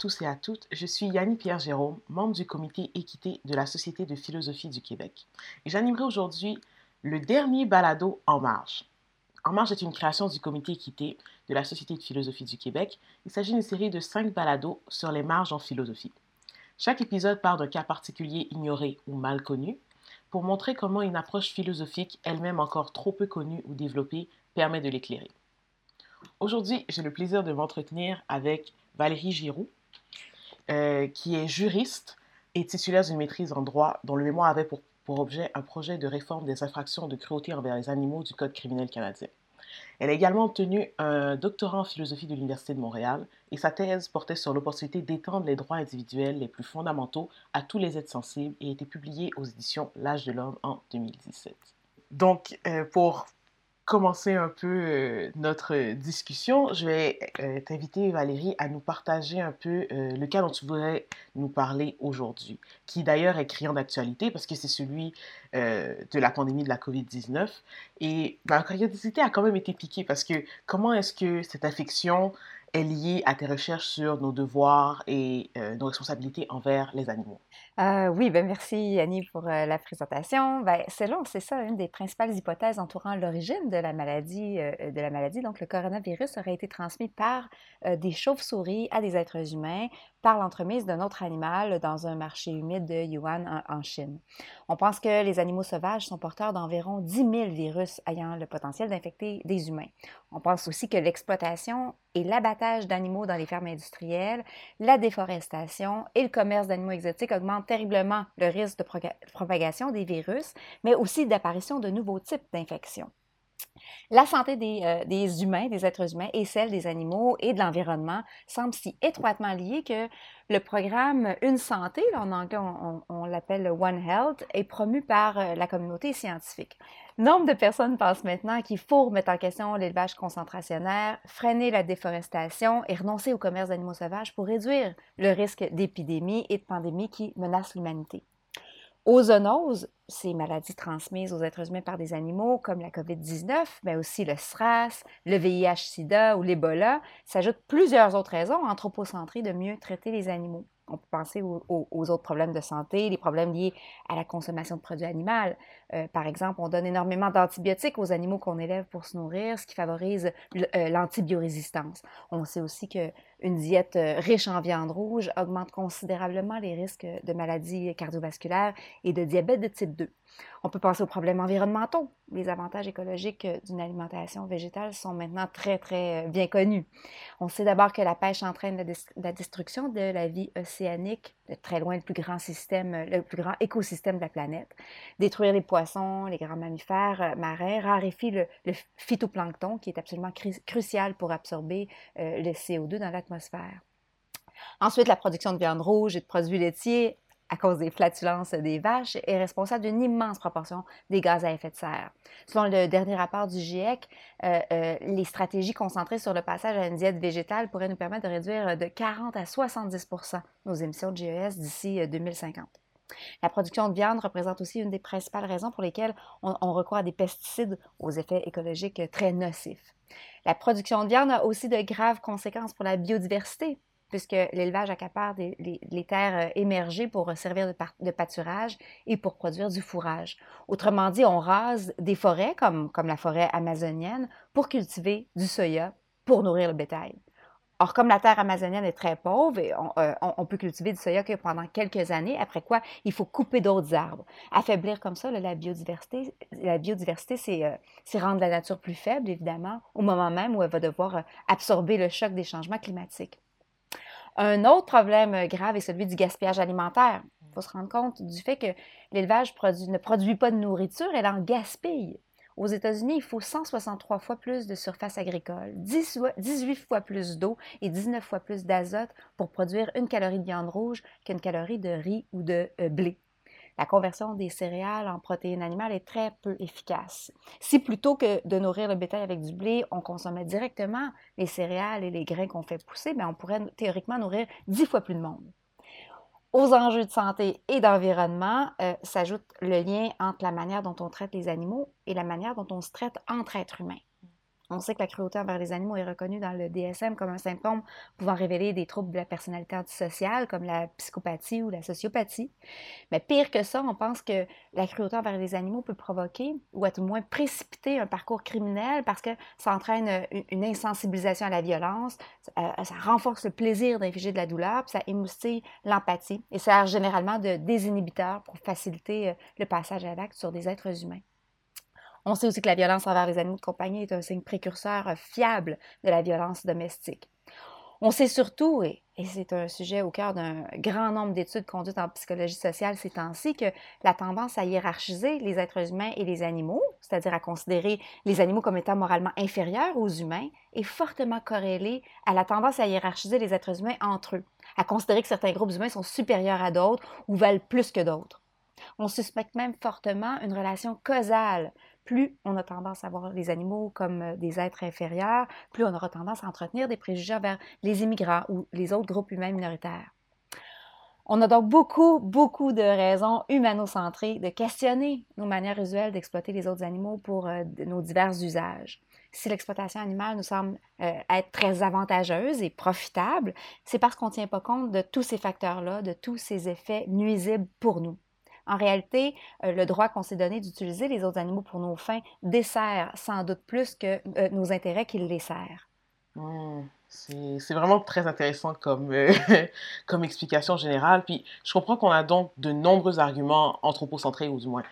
tous et à toutes, je suis Yanni Pierre Jérôme, membre du comité équité de la Société de philosophie du Québec. Et j'animerai aujourd'hui le dernier balado En Marge. En Marge est une création du comité équité de la Société de philosophie du Québec. Il s'agit d'une série de cinq balados sur les marges en philosophie. Chaque épisode part d'un cas particulier ignoré ou mal connu pour montrer comment une approche philosophique, elle-même encore trop peu connue ou développée, permet de l'éclairer. Aujourd'hui, j'ai le plaisir de m'entretenir avec Valérie Giroux, euh, qui est juriste et titulaire d'une maîtrise en droit, dont le mémoire avait pour, objet un projet de réforme des infractions de cruauté envers les animaux du Code criminel canadien. Elle a également obtenu un doctorat en philosophie de l'Université de Montréal et sa thèse portait sur l'opportunité d'étendre les droits individuels les plus fondamentaux à tous les êtres sensibles et a été publiée aux éditions L'âge de l'homme en 2017. Donc, euh, pour commencer un peu euh, notre discussion, je vais euh, t'inviter, Valérie, à nous partager un peu euh, le cas dont tu voudrais nous parler aujourd'hui, qui d'ailleurs est criant d'actualité parce que c'est celui de la pandémie de la COVID-19. Et ma curiosité a quand même été piquée parce que comment est-ce que cette infection est liée à tes recherches sur nos devoirs et nos responsabilités envers les animaux? Euh, oui, ben merci Annie pour euh, la présentation. Ben, selon, c'est ça, une des principales hypothèses entourant l'origine de la maladie, euh, de la maladie. Donc, le coronavirus aurait été transmis par des chauves-souris à des êtres humains par l'entremise d'un autre animal dans un marché humide de Yuan en, Chine. On pense que les animaux sauvages sont porteurs d'environ 10 000 virus ayant le potentiel d'infecter des humains. On pense aussi que l'exploitation et l'abattage d'animaux dans les fermes industrielles, la déforestation et le commerce d'animaux exotiques augmentent terriblement le risque de propagation des virus, mais aussi d'apparition de nouveaux types d'infections. La santé euh, des, humains, des êtres humains et celle des animaux et de l'environnement semble si étroitement liée que le programme Une santé, en anglais on, l'appelle One Health, est promu par euh, la communauté scientifique. Nombre de personnes pensent maintenant qu'il faut remettre en question l'élevage concentrationnaire, freiner la déforestation et renoncer au commerce d'animaux sauvages pour réduire le risque d'épidémie et de pandémie qui menacent l'humanité. Aux zoonoses, ces maladies transmises aux êtres humains par des animaux comme la COVID-19, mais aussi le SRAS, le VIH-Sida ou l'Ebola, s'ajoutent plusieurs autres raisons anthropocentrer de mieux traiter les animaux. On peut penser aux, autres problèmes de santé, les problèmes liés à la consommation de produits animaux. Euh, par exemple, on donne énormément d'antibiotiques aux animaux qu'on élève pour se nourrir, ce qui favorise euh, l'antibiorésistance. On sait aussi que une diète euh, riche en viande rouge augmente considérablement les risques de maladies cardiovasculaires et de diabète de type 2. On peut penser aux problèmes environnementaux. Les avantages écologiques d'une alimentation végétale sont maintenant très, très bien connus. On sait d'abord que la pêche entraîne la, destruction de la vie océanique, de très loin le plus grand système, le plus grand écosystème de la planète. Détruire les poissons, les grands mammifères marins raréfie le, phytoplancton qui est absolument crucial pour absorber le CO2 dans l'atmosphère Ensuite, la production de viande rouge et de produits laitiers à cause des flatulences des vaches, est responsable d'une immense proportion des gaz à effet de serre. Selon le dernier rapport du GIEC, euh, euh, les stratégies concentrées sur le passage à une diète végétale pourraient nous permettre de réduire de 40 à 70 nos émissions de GES d'ici 2050. La production de viande représente aussi une des principales raisons pour lesquelles on, recourt à des pesticides aux effets écologiques très nocifs. La production de viande a aussi de graves conséquences pour la biodiversité, puisque l'élevage accapare les, terres euh, émergées pour servir de, de, pâturage et pour produire du fourrage. Autrement dit, on rase des forêts, comme, comme la forêt amazonienne, pour cultiver du soya pour nourrir le bétail. Or, comme la terre amazonienne est très pauvre, euh, on, peut cultiver du soya que pendant quelques années, après quoi il faut couper d'autres arbres. Affaiblir comme ça la biodiversité, euh, c'est rendre la nature plus faible, évidemment, au moment même où elle va devoir euh, absorber le choc des changements climatiques. Un autre problème grave est celui du gaspillage alimentaire. Il faut se rendre compte du fait que l'élevage ne produit pas de nourriture, elle en gaspille. Aux États-Unis, il faut 163 fois plus de surface agricole, 18 fois plus d'eau et 19 fois plus d'azote pour produire une calorie de viande rouge qu'une calorie de riz ou de euh, blé. La conversion des céréales en protéines animales est très peu efficace. Si plutôt que de nourrir le bétail avec du blé, on consommait directement les céréales et les grains qu'on fait pousser, bien, on pourrait théoriquement nourrir 10 fois plus de monde. Aux enjeux de santé et d'environnement euh, s'ajoute le lien entre la manière dont on traite les animaux et la manière dont on se traite entre êtres humains. On sait que la cruauté envers les animaux est reconnue dans le DSM comme un symptôme pouvant révéler des troubles de la personnalité antisociale, comme la psychopathie ou la sociopathie. Mais pire que ça, on pense que la cruauté envers les animaux peut provoquer, ou à tout le moins précipiter un parcours criminel parce que ça entraîne une insensibilisation à la violence, ça renforce le plaisir d'infliger de la douleur, puis ça émoustille l'empathie et sert généralement de désinhibiteur pour faciliter euh, le passage à l'acte sur des êtres humains. On sait aussi que la violence envers les animaux de compagnie est un signe précurseur fiable de la violence domestique. On sait surtout, et, c'est un sujet au cœur d'un grand nombre d'études conduites en psychologie sociale ces temps-ci, que la tendance à hiérarchiser les êtres humains et les animaux, c'est-à-dire à considérer les animaux comme étant moralement inférieurs aux humains, est fortement corrélée à la tendance à hiérarchiser les êtres humains entre eux, à considérer que certains groupes humains sont supérieurs à d'autres ou valent plus que d'autres. On suspecte même fortement une relation causale plus on a tendance à voir les animaux comme euh, des êtres inférieurs, plus on aura tendance à entretenir des préjugés vers les immigrants ou les autres groupes humains minoritaires. On a donc beaucoup, beaucoup de raisons humanocentrées de questionner nos manières usuelles d'exploiter les autres animaux pour euh, nos divers usages. Si l'exploitation animale nous semble euh, être très avantageuse et profitable, c'est parce qu'on ne tient pas compte de tous ces facteurs-là, de tous ces effets nuisibles pour nous. En réalité, euh, le droit qu'on s'est donné d'utiliser les autres animaux pour nos fins dessert sans doute plus que euh, nos intérêts qu'il les sert. Mmh. C'est vraiment très intéressant comme, euh, comme explication générale. Puis je comprends qu'on a donc de nombreux arguments anthropocentrés, ou du moins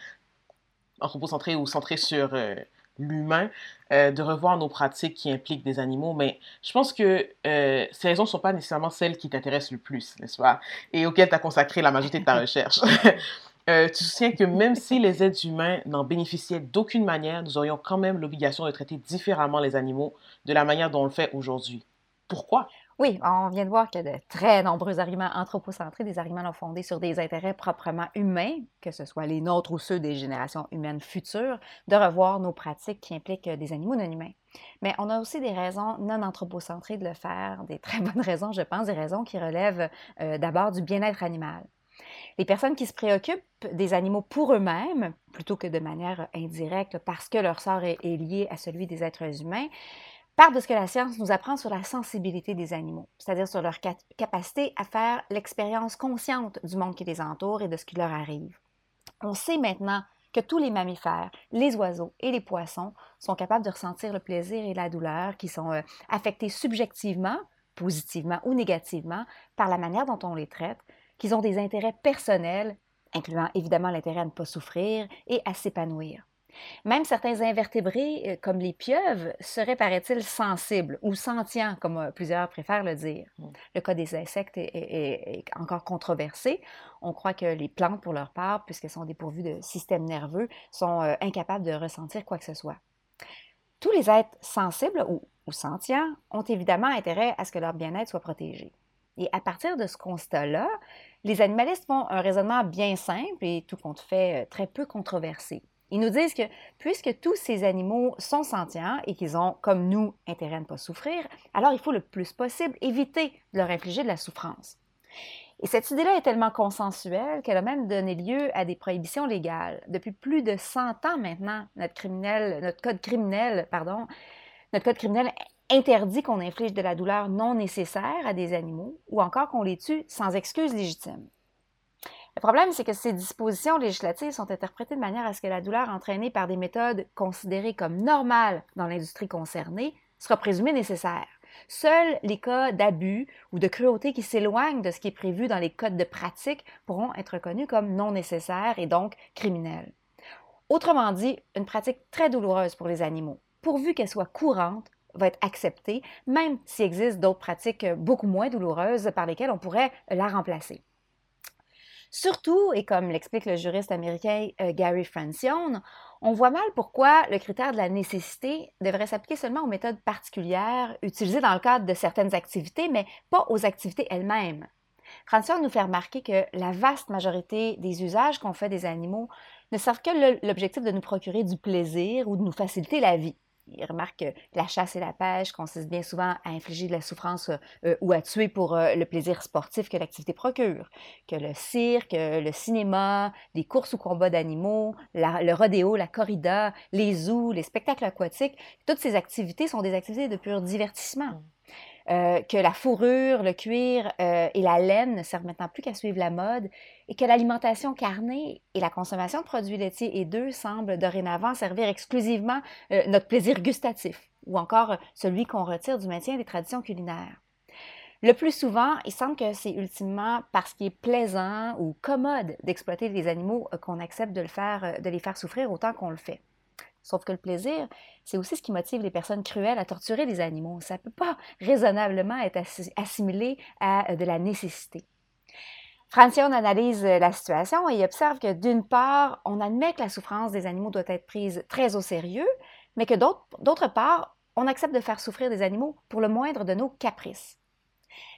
anthropocentrés ou centrés sur l'humain, de revoir nos pratiques qui impliquent des animaux. Mais je pense que ces raisons ne sont pas nécessairement celles qui t'intéressent le plus, n'est-ce pas? Et auxquelles tu as consacré la majorité de ta recherche. Euh, tu soutiens que même si les êtres humains n'en bénéficiaient d'aucune manière, nous aurions quand même l'obligation de traiter différemment les animaux de la manière dont on le fait aujourd'hui. Pourquoi? Oui, on vient de voir a de très nombreux arguments anthropocentrés, des arguments non fondés sur des intérêts proprement humains, que ce soit les nôtres ou ceux des générations humaines futures, de revoir nos pratiques qui impliquent des animaux non humains. Mais on a aussi des raisons non anthropocentrées de le faire, des très bonnes raisons, je pense, des raisons qui relèvent euh, d'abord du bien-être animal. Les personnes qui se préoccupent des animaux pour eux-mêmes, plutôt que de manière indirecte parce que leur sort est, lié à celui des êtres humains, partent de ce que la science nous apprend sur la sensibilité des animaux, c'est-à-dire sur leur capacité à faire l'expérience consciente du monde qui les entoure et de ce qui leur arrive. On sait maintenant que tous les mammifères, les oiseaux et les poissons sont capables de ressentir le plaisir et la douleur qui sont euh, affectés subjectivement, positivement ou négativement, par la manière dont on les traite, qu'ils ont des intérêts personnels, incluant évidemment l'intérêt à ne pas souffrir et à s'épanouir. Même certains invertébrés, euh, comme les pieuvres, seraient, paraît-il, sensibles ou sentients, comme euh, plusieurs préfèrent le dire. Mm. Le cas des insectes est, encore controversé. On croit que les plantes, pour leur part, puisqu'elles sont dépourvues de système nerveux, sont euh, incapables de ressentir quoi que ce soit. Tous les êtres sensibles ou, ou sentients ont évidemment intérêt à ce que leur bien-être soit protégé. Et à partir de ce constat-là, les animalistes font un raisonnement bien simple et tout compte fait euh, très peu controversé. Ils nous disent que puisque tous ces animaux sont sentients et qu'ils ont, comme nous, intérêt à ne pas souffrir, alors il faut le plus possible éviter de leur infliger de la souffrance. Et cette idée-là est tellement consensuelle qu'elle a même donné lieu à des prohibitions légales. Depuis plus de 100 ans maintenant, notre, notre code criminel, pardon, notre code criminel interdit qu'on inflige de la douleur non nécessaire à des animaux ou encore qu'on les tue sans excuse légitime. Le problème, c'est que ces dispositions législatives sont interprétées de manière à ce que la douleur entraînée par des méthodes considérées comme normales dans l'industrie concernée soit présumée nécessaire. Seuls les cas d'abus ou de cruauté qui s'éloignent de ce qui est prévu dans les codes de pratique pourront être reconnus comme non nécessaires et donc criminels. Autrement dit, une pratique très douloureuse pour les animaux, pourvu qu'elle soit courante, va être acceptée, même s'il existe d'autres pratiques euh, beaucoup moins douloureuses par lesquelles on pourrait la remplacer. Surtout, et comme l'explique le juriste américain euh, Gary Francione, on voit mal pourquoi le critère de la nécessité devrait s'appliquer seulement aux méthodes particulières utilisées dans le cadre de certaines activités, mais pas aux activités elles-mêmes. Francione nous fait remarquer que la vaste majorité des usages qu'on fait des animaux ne servent que l'objectif de nous procurer du plaisir ou de nous faciliter la vie. Il remarque que la chasse et la pêche consistent bien souvent à infliger de la souffrance euh, ou à tuer pour euh, le plaisir sportif que l'activité procure, que le cirque, le cinéma, les courses ou combats d'animaux, le rodéo, la corrida, les zoos, les spectacles aquatiques, toutes ces activités sont des activités de pur divertissement. Euh, que la fourrure, le cuir euh, et la laine ne servent maintenant plus qu'à suivre la mode et que l'alimentation carnée et la consommation de produits laitiers et d'œufs semblent dorénavant servir exclusivement euh, notre plaisir gustatif ou encore celui qu'on retire du maintien des traditions culinaires. Le plus souvent, il semble que c'est ultimement parce qu'il est plaisant ou commode d'exploiter les animaux qu'on accepte de, le faire, de les faire souffrir autant qu'on le fait. Sauf que le plaisir, c'est aussi ce qui motive les personnes cruelles à torturer les animaux. Ça ne peut pas raisonnablement être assimilé à euh, de la nécessité. Francione analyse euh, la situation et observe que d'une part, on admet que la souffrance des animaux doit être prise très au sérieux, mais que d'autre part, on accepte de faire souffrir des animaux pour le moindre de nos caprices.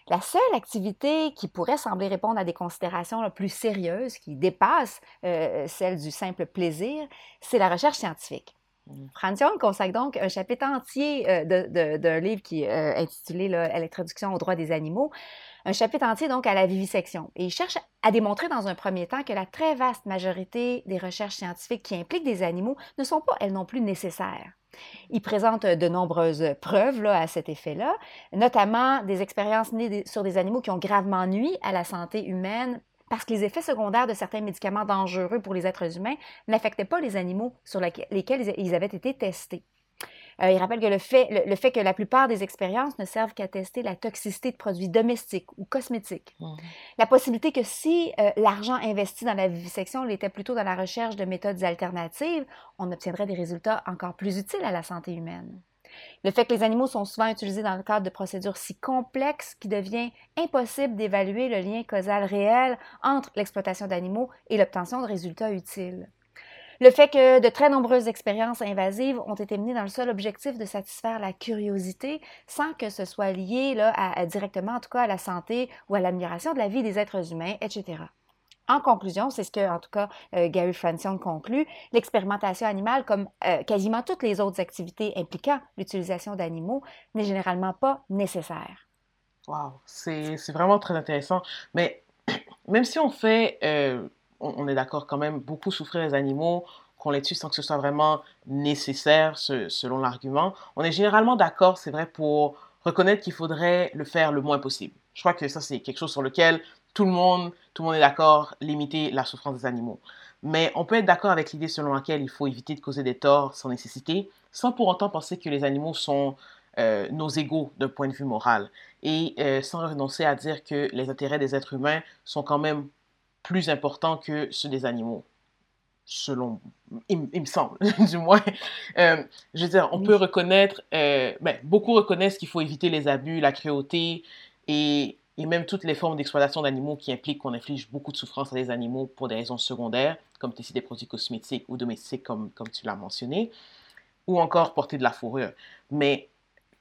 La seule activité qui pourrait sembler répondre à des considérations plus sérieuses, qui dépassent euh, celles du simple plaisir, c'est la recherche scientifique. Francione consacre donc un chapitre entier euh, d'un livre qui est euh, intitulé L'introduction aux droits des animaux, un chapitre entier donc à la vivisection. Et il cherche à démontrer dans un premier temps que la très vaste majorité des recherches scientifiques qui impliquent des animaux ne sont pas elles non plus nécessaires. Il présente de nombreuses preuves à cet effet-là, notamment des expériences nées sur des animaux qui ont gravement nuit à la santé humaine parce que les effets secondaires de certains médicaments dangereux pour les êtres humains n'affectaient pas les animaux sur lesquels ils avaient été testés. Euh, il rappelle que le fait, le, fait, que la plupart des expériences ne servent qu'à tester la toxicité de produits domestiques ou cosmétiques. Mmh. La possibilité que si euh, l'argent investi dans la vivisection l'était plutôt dans la recherche de méthodes alternatives, on obtiendrait des résultats encore plus utiles à la santé humaine. Le fait que les animaux sont souvent utilisés dans le cadre de procédures si complexes qu'il devient impossible d'évaluer le lien causal réel entre l'exploitation d'animaux et l'obtention de résultats utiles. Le fait que de très nombreuses expériences invasives ont été menées dans le seul objectif de satisfaire la curiosité sans que ce soit lié là, directement en tout à la santé ou à l'amélioration de la vie des êtres humains, etc. En conclusion, c'est ce que, en tout cas, euh, Gary Francione conclut, l'expérimentation animale, comme euh, quasiment toutes les autres activités impliquant l'utilisation d'animaux, n'est généralement pas nécessaire. Wow, c'est vraiment très intéressant. Mais même si on fait, euh, on, est d'accord quand même, beaucoup souffrir les animaux, qu'on les tue sans que ce soit vraiment nécessaire, selon l'argument, on est généralement d'accord, c'est vrai, pour reconnaître qu'il faudrait le faire le moins possible. Je crois que ça, c'est quelque chose sur lequel tout le monde, tout le monde est d'accord, limiter la souffrance des animaux. Mais on peut être d'accord avec l'idée selon laquelle il faut éviter de causer des torts sans nécessité, sans pour autant penser que les animaux sont euh, nos égaux d'un point de vue moral, et euh, sans renoncer à dire que les intérêts des êtres humains sont quand même plus importants que ceux des animaux, selon, il, me semble, du moins. Euh, je veux dire, on peut reconnaître, ben, beaucoup reconnaissent qu'il faut éviter les abus, la cruauté, et et même toutes les formes d'exploitation d'animaux qui impliquent qu'on inflige beaucoup de souffrance à des animaux pour des raisons secondaires, comme tester des produits cosmétiques ou domestiques, comme, comme tu l'as mentionné, ou encore porter de la fourrure. Mais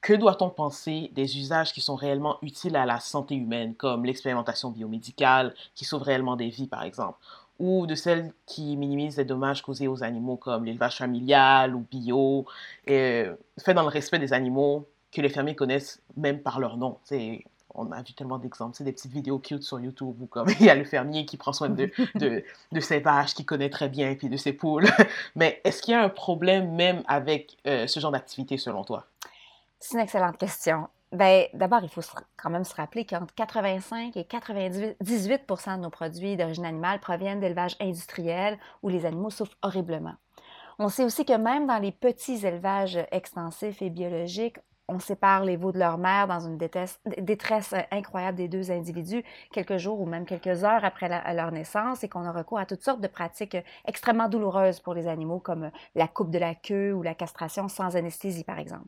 que doit-on penser des usages qui sont réellement utiles à la santé humaine, comme l'expérimentation biomédicale, qui sauve réellement des vies, par exemple, ou de celles qui minimisent les dommages causés aux animaux, comme l'élevage familial ou bio, et, euh, fait dans le respect des animaux que les fermiers connaissent même par leur nom. C'est on a vu tellement d'exemples, c'est des petites vidéos cute sur YouTube où comme il y a le fermier qui prend soin de, de, ses vaches, qui connaît très bien, puis de ses poules. Mais est-ce qu'il y a un problème même avec euh, ce genre d'activité selon toi? C'est une excellente question. Ben, d'abord, il faut quand même se rappeler qu'entre 85 et 98 de nos produits d'origine animale proviennent d'élevages industriels où les animaux souffrent horriblement. On sait aussi que même dans les petits élevages extensifs et biologiques, on sépare les veaux de leur mère dans une détresse, euh, incroyable des deux individus quelques jours ou même quelques heures après leur naissance et qu'on a recours à toutes sortes de pratiques euh, extrêmement douloureuses pour les animaux comme euh, la coupe de la queue ou la castration sans anesthésie par exemple.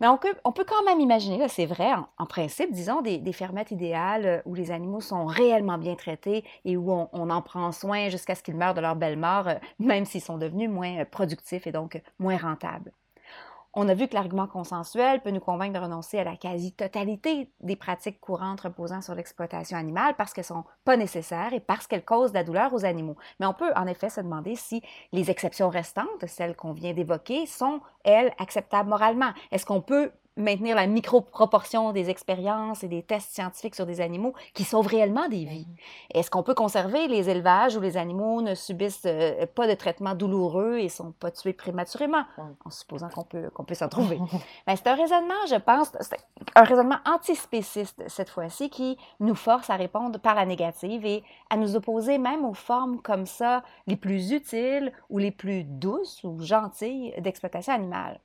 Mais on peut, quand même imaginer, là, c'est vrai, en, principe, disons, des, fermettes idéales où les animaux sont réellement bien traités et où on en prend soin jusqu'à ce qu'ils meurent de leur belle mort, même s'ils sont devenus moins productifs et donc moins rentables On a vu que l'argument consensuel peut nous convaincre de renoncer à la quasi-totalité des pratiques courantes reposant sur l'exploitation animale parce qu'elles ne sont pas nécessaires et parce qu'elles causent de la douleur aux animaux. Mais on peut en effet se demander si les exceptions restantes, celles qu'on vient d'évoquer, sont, elles, acceptables moralement. Est-ce qu'on peut maintenir la micro-proportion des expériences et des tests scientifiques sur des animaux qui sauvent réellement des vies? Est-ce qu'on peut conserver les élevages où les animaux ne subissent euh, pas de traitement douloureux et ne sont pas tués prématurément, en supposant qu'on peut, qu'on peut s'en trouver? Ben, c'est un raisonnement, je pense, un raisonnement antispéciste cette fois-ci qui nous force à répondre par la négative et à nous opposer même aux formes comme ça les plus utiles ou les plus douces ou gentilles d'exploitation animale.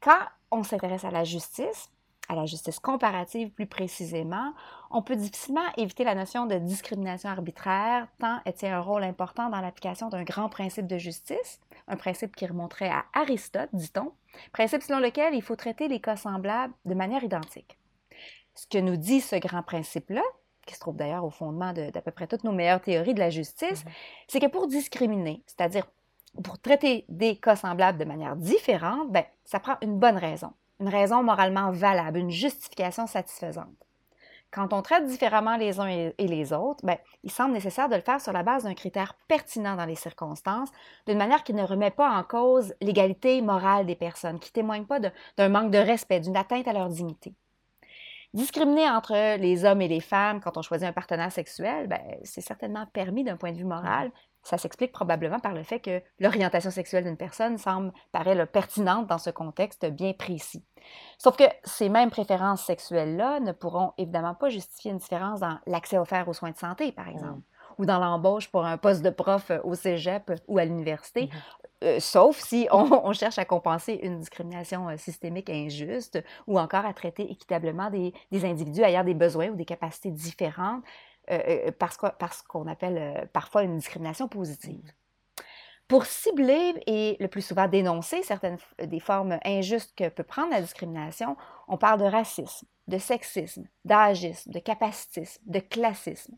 Quand on s'intéresse à la justice, à la justice comparative plus précisément, on peut difficilement éviter la notion de discrimination arbitraire, tant elle tient un rôle important dans l'application d'un grand principe de justice, un principe qui remonterait à Aristote, dit-on, principe selon lequel il faut traiter les cas semblables de manière identique. Ce que nous dit ce grand principe-là, qui se trouve d'ailleurs au fondement d'à peu près toutes nos meilleures théories de la justice, mm-hmm. c'est que pour discriminer, c'est-à-dire pour traiter des cas semblables de manière différente, ben, ça prend une bonne raison, une raison moralement valable, une justification satisfaisante. Quand on traite différemment les uns et les autres, ben, il semble nécessaire de le faire sur la base d'un critère pertinent dans les circonstances, d'une manière qui ne remet pas en cause l'égalité morale des personnes, qui ne témoigne pas d'un manque de respect, d'une atteinte à leur dignité. Discriminer entre les hommes et les femmes quand on choisit un partenaire sexuel, ben, c'est certainement permis d'un point de vue moral, ça s'explique probablement par le fait que l'orientation sexuelle d'une personne semble paraître pertinente dans ce contexte bien précis. Sauf que ces mêmes préférences sexuelles-là ne pourront évidemment pas justifier une différence dans l'accès offert aux soins de santé, par exemple, ou dans l'embauche pour un poste de prof au cégep ou à l'université, mmh euh, sauf si on, cherche à compenser une discrimination euh, systémique injuste ou encore à traiter équitablement des, des individus ayant des besoins ou des capacités différentes euh, euh, parce qu'on appelle euh, parfois une discrimination positive. Pour cibler et le plus souvent dénoncer certaines des formes injustes que peut prendre la discrimination, on parle de racisme, de sexisme, d'agisme, de capacitisme, de classisme.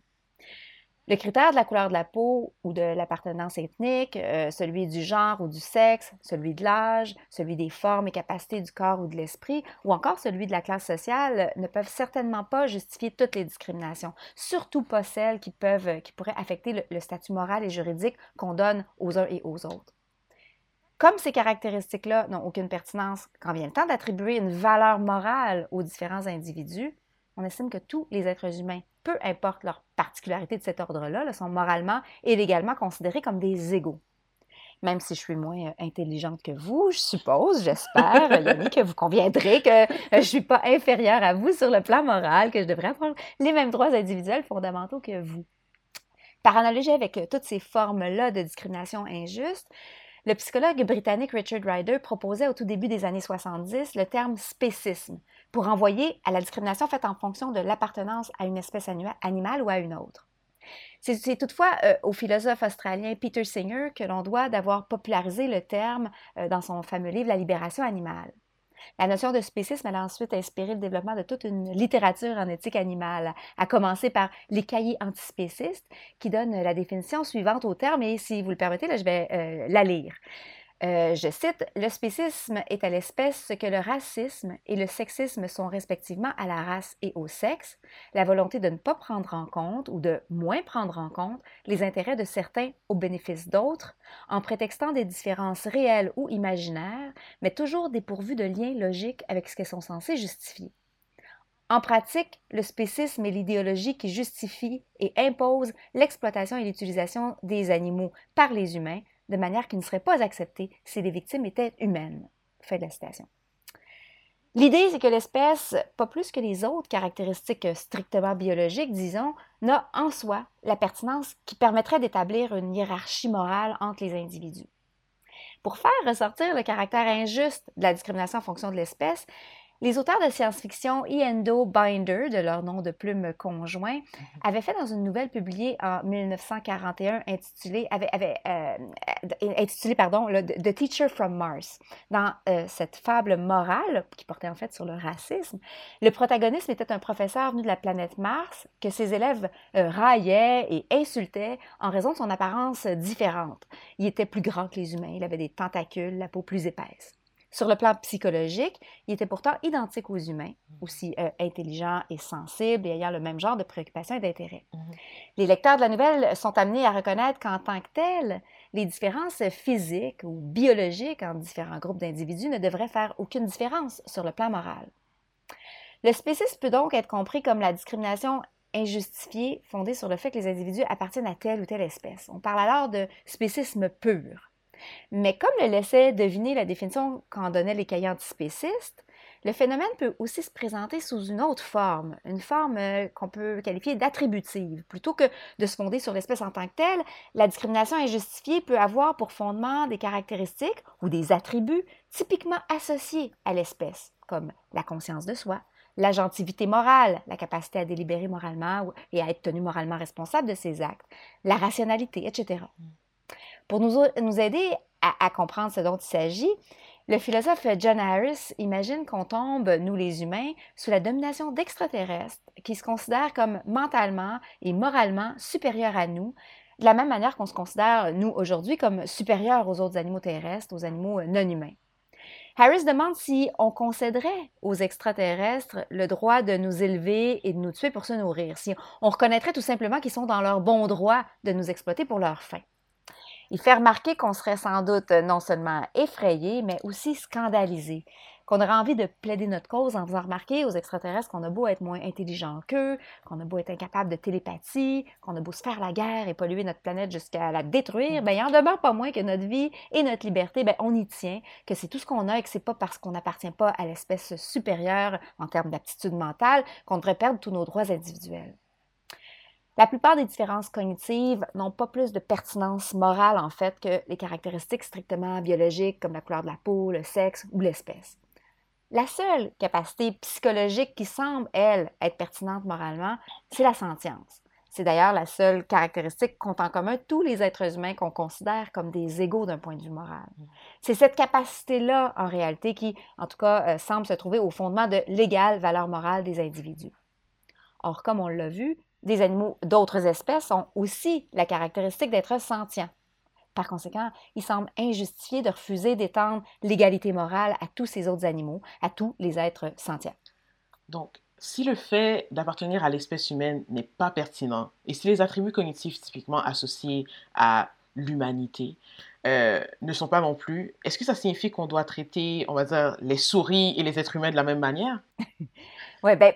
Le critère de la couleur de la peau ou de l'appartenance ethnique, euh, celui du genre ou du sexe, celui de l'âge, celui des formes et capacités du corps ou de l'esprit, ou encore celui de la classe sociale, ne peuvent certainement pas justifier toutes les discriminations, surtout pas celles qui, qui pourraient affecter le statut moral et juridique qu'on donne aux uns et aux autres. Comme ces caractéristiques-là n'ont aucune pertinence quand vient le temps d'attribuer une valeur morale aux différents individus, on estime que tous les êtres humains, peu importe leur particularité de cet ordre-là, sont moralement et légalement considérés comme des égaux. Même si je suis moins euh, intelligente que vous, je suppose, j'espère, Yannick, que vous conviendrez que euh, je ne suis pas inférieure à vous sur le plan moral, que je devrais avoir les mêmes droits individuels fondamentaux que vous. Par analogie avec euh, toutes ces formes-là de discrimination injuste, le psychologue britannique Richard Ryder proposait au tout début des années 70 le terme spécisme pour renvoyer à la discrimination faite en fonction de l'appartenance à une espèce animale ou à une autre. C'est toutefois euh, au philosophe australien Peter Singer que l'on doit d'avoir popularisé le terme euh, dans son fameux livre La libération animale. La notion de spécisme a ensuite inspiré le développement de toute une littérature en éthique animale, à commencer par les cahiers antispécistes qui donnent la définition suivante au terme, et si vous le permettez, là, je vais euh, la lire. Euh, je cite, Le spécisme est à l'espèce ce que le racisme et le sexisme sont respectivement à la race et au sexe, la volonté de ne pas prendre en compte ou de moins prendre en compte les intérêts de certains au bénéfice d'autres, en prétextant des différences réelles ou imaginaires, mais toujours dépourvues de liens logiques avec ce qu'elles sont censées justifier. En pratique, le spécisme est l'idéologie qui justifie et impose l'exploitation et l'utilisation des animaux par les humains de manière qui ne serait pas acceptée si les victimes étaient humaines. L'idée, c'est que l'espèce, pas plus que les autres caractéristiques strictement biologiques, disons, n'a en soi la pertinence qui permettrait d'établir une hiérarchie morale entre les individus. Pour faire ressortir le caractère injuste de la discrimination en fonction de l'espèce, les auteurs de science-fiction Endo Binder, de leur nom de plume conjoint, mhm. avaient fait dans une nouvelle publiée en 1941 intitulée, avait, euh, intitulée pardon, The Teacher from Mars. Dans euh, cette fable morale, qui portait en fait sur le racisme, le protagoniste était un professeur venu de la planète Mars que ses élèves euh, raillaient et insultaient en raison de son apparence différente. Il était plus grand que les humains, il avait des tentacules, la peau plus épaisse. Sur le plan psychologique, il était pourtant identique aux humains, aussi euh, intelligents et sensibles et ayant le même genre de préoccupations et d'intérêts. Mhm. Les lecteurs de la nouvelle sont amenés à reconnaître qu'en tant que tels, les différences physiques ou biologiques entre différents groupes d'individus ne devraient faire aucune différence sur le plan moral. Le spécisme peut donc être compris comme la discrimination injustifiée fondée sur le fait que les individus appartiennent à telle ou telle espèce. On parle alors de spécisme pur. Mais comme le laissait deviner la définition qu'en donnaient les cahiers antispécistes, le phénomène peut aussi se présenter sous une autre forme, une forme euh, qu'on peut qualifier d'attributive. Plutôt que de se fonder sur l'espèce en tant que telle, la discrimination injustifiée peut avoir pour fondement des caractéristiques ou des attributs typiquement associés à l'espèce, comme la conscience de soi, l'agentivité morale, la capacité à délibérer moralement et à être tenu moralement responsable de ses actes, la rationalité, etc. Pour nous, aider à, comprendre ce dont il s'agit, le philosophe John Harris imagine qu'on tombe, nous les humains, sous la domination d'extraterrestres qui se considèrent comme mentalement et moralement supérieurs à nous, de la même manière qu'on se considère, nous, aujourd'hui, comme supérieurs aux autres animaux terrestres, aux animaux non humains. Harris demande si on concéderait aux extraterrestres le droit de nous élever et de nous tuer pour se nourrir, si on reconnaîtrait tout simplement qu'ils sont dans leur bon droit de nous exploiter pour leur fin. Il fait remarquer qu'on serait sans doute non seulement effrayé, mais aussi scandalisé, qu'on aurait envie de plaider notre cause en faisant remarquer aux extraterrestres qu'on a beau être moins intelligent qu'eux, qu'on a beau être incapable de télépathie, qu'on a beau se faire la guerre et polluer notre planète jusqu'à la détruire, mm. bien, il en demeure pas moins que notre vie et notre liberté, bien, on y tient, que c'est tout ce qu'on a et que c'est pas parce qu'on n'appartient pas à l'espèce supérieure en termes d'aptitude mentale qu'on devrait perdre tous nos droits individuels. La plupart des différences cognitives n'ont pas plus de pertinence morale en fait que les caractéristiques strictement biologiques comme la couleur de la peau, le sexe ou l'espèce. La seule capacité psychologique qui semble, elle, être pertinente moralement, c'est la sentience. C'est d'ailleurs la seule caractéristique qu'ont en commun tous les êtres humains qu'on considère comme des égaux d'un point de vue moral. C'est cette capacité-là, en réalité, qui, en tout cas, euh, semble se trouver au fondement de l'égale valeur morale des individus. Or, comme on l'a vu, des animaux d'autres espèces ont aussi la caractéristique d'être sentients. Par conséquent, il semble injustifié de refuser d'étendre l'égalité morale à tous ces autres animaux, à tous les êtres sentients. Donc, si le fait d'appartenir à l'espèce humaine n'est pas pertinent, et si les attributs cognitifs typiquement associés à l'humanité euh, ne sont pas non plus, est-ce que ça signifie qu'on doit traiter, on va dire, les souris et les êtres humains de la même manière? oui, bien,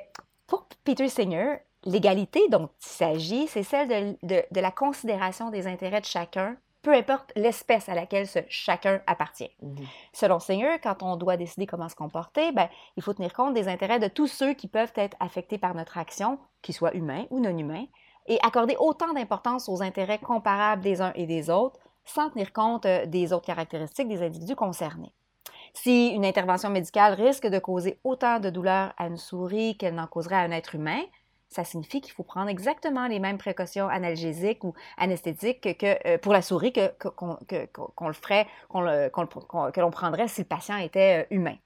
pour Peter Singer, L'égalité dont il s'agit, c'est celle de, la considération des intérêts de chacun, peu importe l'espèce à laquelle ce chacun appartient. Mhm. Selon Singer, quand on doit décider comment se comporter, ben, il faut tenir compte des intérêts de tous ceux qui peuvent être affectés par notre action, qu'ils soient humains ou non humains, et accorder autant d'importance aux intérêts comparables des uns et des autres, sans tenir compte euh, des autres caractéristiques des individus concernés. Si une intervention médicale risque de causer autant de douleur à une souris qu'elle n'en causerait à un être humain, ça signifie qu'il faut prendre exactement les mêmes précautions analgésiques ou anesthésiques que, euh, pour la souris que, qu'on, le ferait, que l'on prendrait si le patient était euh, humain.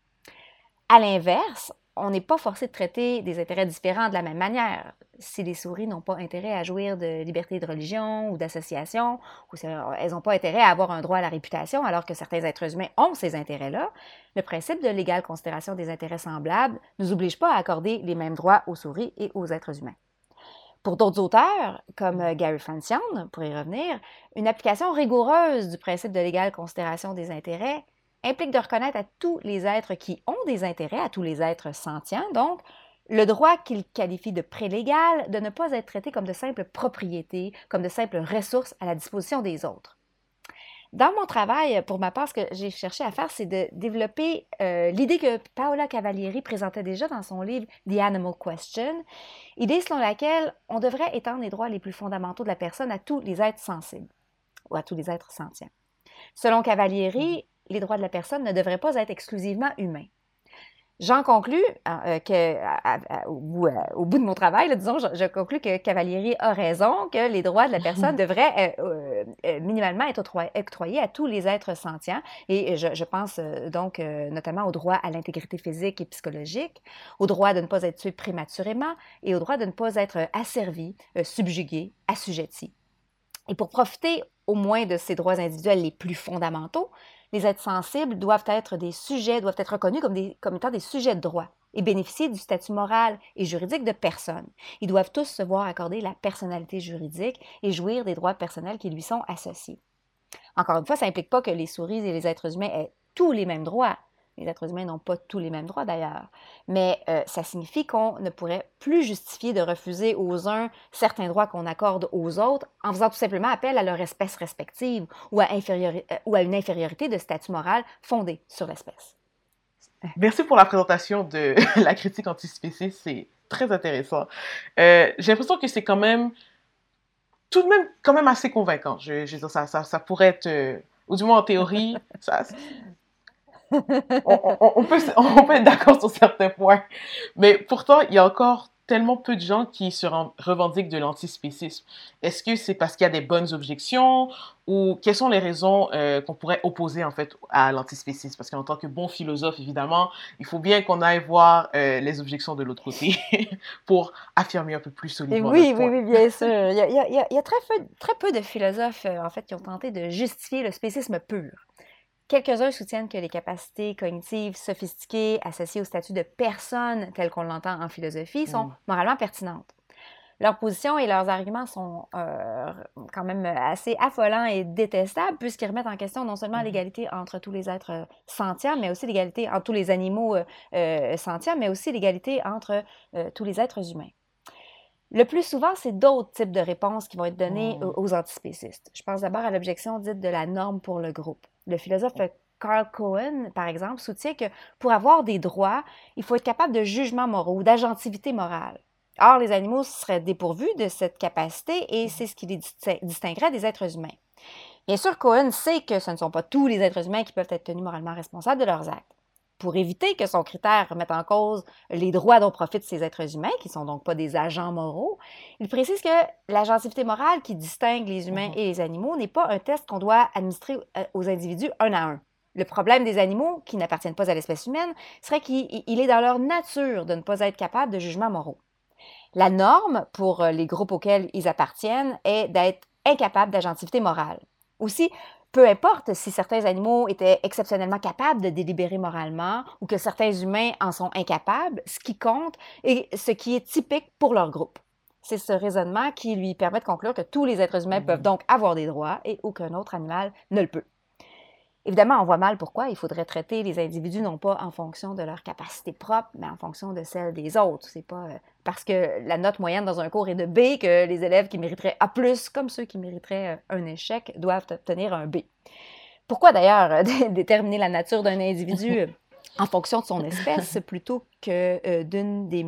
À l'inverse, on n'est pas forcé de traiter des intérêts différents de la même manière. Si les souris n'ont pas intérêt à jouir de liberté de religion ou d'association, ou si elles n'ont pas intérêt à avoir un droit à la réputation, alors que certains êtres humains ont ces intérêts-là, le principe de l'égale considération des intérêts semblables ne nous oblige pas à accorder les mêmes droits aux souris et aux êtres humains. Pour d'autres auteurs, comme euh, Gary Francione, pour y revenir, une application rigoureuse du principe de l'égale considération des intérêts implique de reconnaître à tous les êtres qui ont des intérêts, à tous les êtres sentients, donc, le droit qu'il qualifie de prélégal de ne pas être traité comme de simples propriétés, comme de simples ressources à la disposition des autres. Dans mon travail, pour ma part, ce que j'ai cherché à faire, c'est de développer euh, l'idée que Paola Cavalieri présentait déjà dans son livre The Animal Question, idée selon laquelle on devrait étendre les droits les plus fondamentaux de la personne à tous les êtres sensibles ou à tous les êtres sentients. Selon Cavalieri, les droits de la personne ne devraient pas être exclusivement humains. J'en conclus hein, euh, que, au, bout, de mon travail, disons, je, conclus que Cavalieri a raison, que les droits de la personne devraient euh, euh, minimalement être octroyés à tous les êtres sentients. Et je, pense donc notamment au droit à l'intégrité physique et psychologique, au droit de ne pas être tué prématurément et au droit de ne pas être asservi, subjugué, assujetti. Et pour profiter au moins de ces droits individuels les plus fondamentaux, les êtres sensibles doivent être des sujets, doivent être reconnus comme, des, comme étant des sujets de droit et bénéficier du statut moral et juridique de personne. Ils doivent tous se voir accorder la personnalité juridique et jouir des droits personnels qui lui sont associés. Encore une fois, ça n'implique pas que les souris et les êtres humains aient tous les mêmes droits. Les êtres humains n'ont pas tous les mêmes droits d'ailleurs. Mais euh, ça signifie qu'on ne pourrait plus justifier de refuser aux uns certains droits qu'on accorde aux autres en faisant tout simplement appel à leur espèce respective ou à, euh, ou à une infériorité de statut moral fondée sur l'espèce. Merci pour la présentation de la critique antispéciste, c'est très intéressant. Euh, j'ai l'impression que c'est quand même tout de même quand même assez convaincant. Je, je ça, ça, ça, pourrait être, ou du moins en théorie, ça, on, peut, on peut être d'accord sur certains points, mais pourtant, il y a encore tellement peu de gens qui se revendiquent de l'antispécisme. Est-ce que c'est parce qu'il y a des bonnes objections ou quelles sont les raisons euh, qu'on pourrait opposer en fait à l'antispécisme? Parce qu'en tant que bon philosophe, évidemment, il faut bien qu'on aille voir euh, les objections de l'autre côté pour affirmer un peu plus solidement. oui, oui, oui, bien sûr. Il y a, il y a, très, peu, très peu de philosophes euh, en fait qui ont tenté de justifier le spécisme pur. Quelques-uns soutiennent que les capacités cognitives sophistiquées associées au statut de personne tel qu'on l'entend en philosophie sont mm. moralement pertinentes. Leurs positions et leurs arguments sont euh, quand même assez affolants et détestables puisqu'ils remettent en question non seulement mm-hmm. l'égalité entre tous les êtres sentients, mais aussi l'égalité entre tous les animaux euh, euh, sentients, mais aussi l'égalité entre tous les êtres humains. Le plus souvent, c'est d'autres types de réponses qui vont être données mm. aux antispécistes. Je pense d'abord à l'objection dite de la norme pour le groupe. Le philosophe Carl Cohen, par exemple, soutient que pour avoir des droits, il faut être capable de jugement moraux ou d'agentivité morale. Or, les animaux seraient dépourvus de cette capacité et c'est ce qui les distinguerait des êtres humains. Bien sûr, Cohen sait que ce ne sont pas tous les êtres humains qui peuvent être tenus moralement responsables de leurs actes pour éviter que son critère remette en cause les droits dont profitent ces êtres humains, qui ne sont donc pas des agents moraux, il précise que l'agentivité morale qui distingue les humains mhm. et les animaux n'est pas un test qu'on doit administrer euh, aux individus un à un. Le problème des animaux qui n'appartiennent pas à l'espèce humaine serait qu'il est dans leur nature de ne pas être capable de jugements moraux. La norme pour euh, les groupes auxquels ils appartiennent est d'être incapable d'agentivité morale. Aussi, peu importe si certains animaux étaient exceptionnellement capables de délibérer moralement ou que certains humains en sont incapables, ce qui compte et ce qui est typique pour leur groupe. C'est ce raisonnement qui lui permet de conclure que tous les êtres humains peuvent mmh. donc avoir des droits et aucun autre animal ne le peut. Évidemment, on voit mal pourquoi il faudrait traiter les individus non pas en fonction de leur capacité propre, mais en fonction de celle des autres. C'est pas euh, parce que la note moyenne dans un cours est de B que les élèves qui mériteraient A+, comme ceux qui mériteraient euh, un échec, doivent obtenir un B. Pourquoi d'ailleurs déterminer la nature d'un individu? En fonction de son espèce plutôt que euh, d'une des,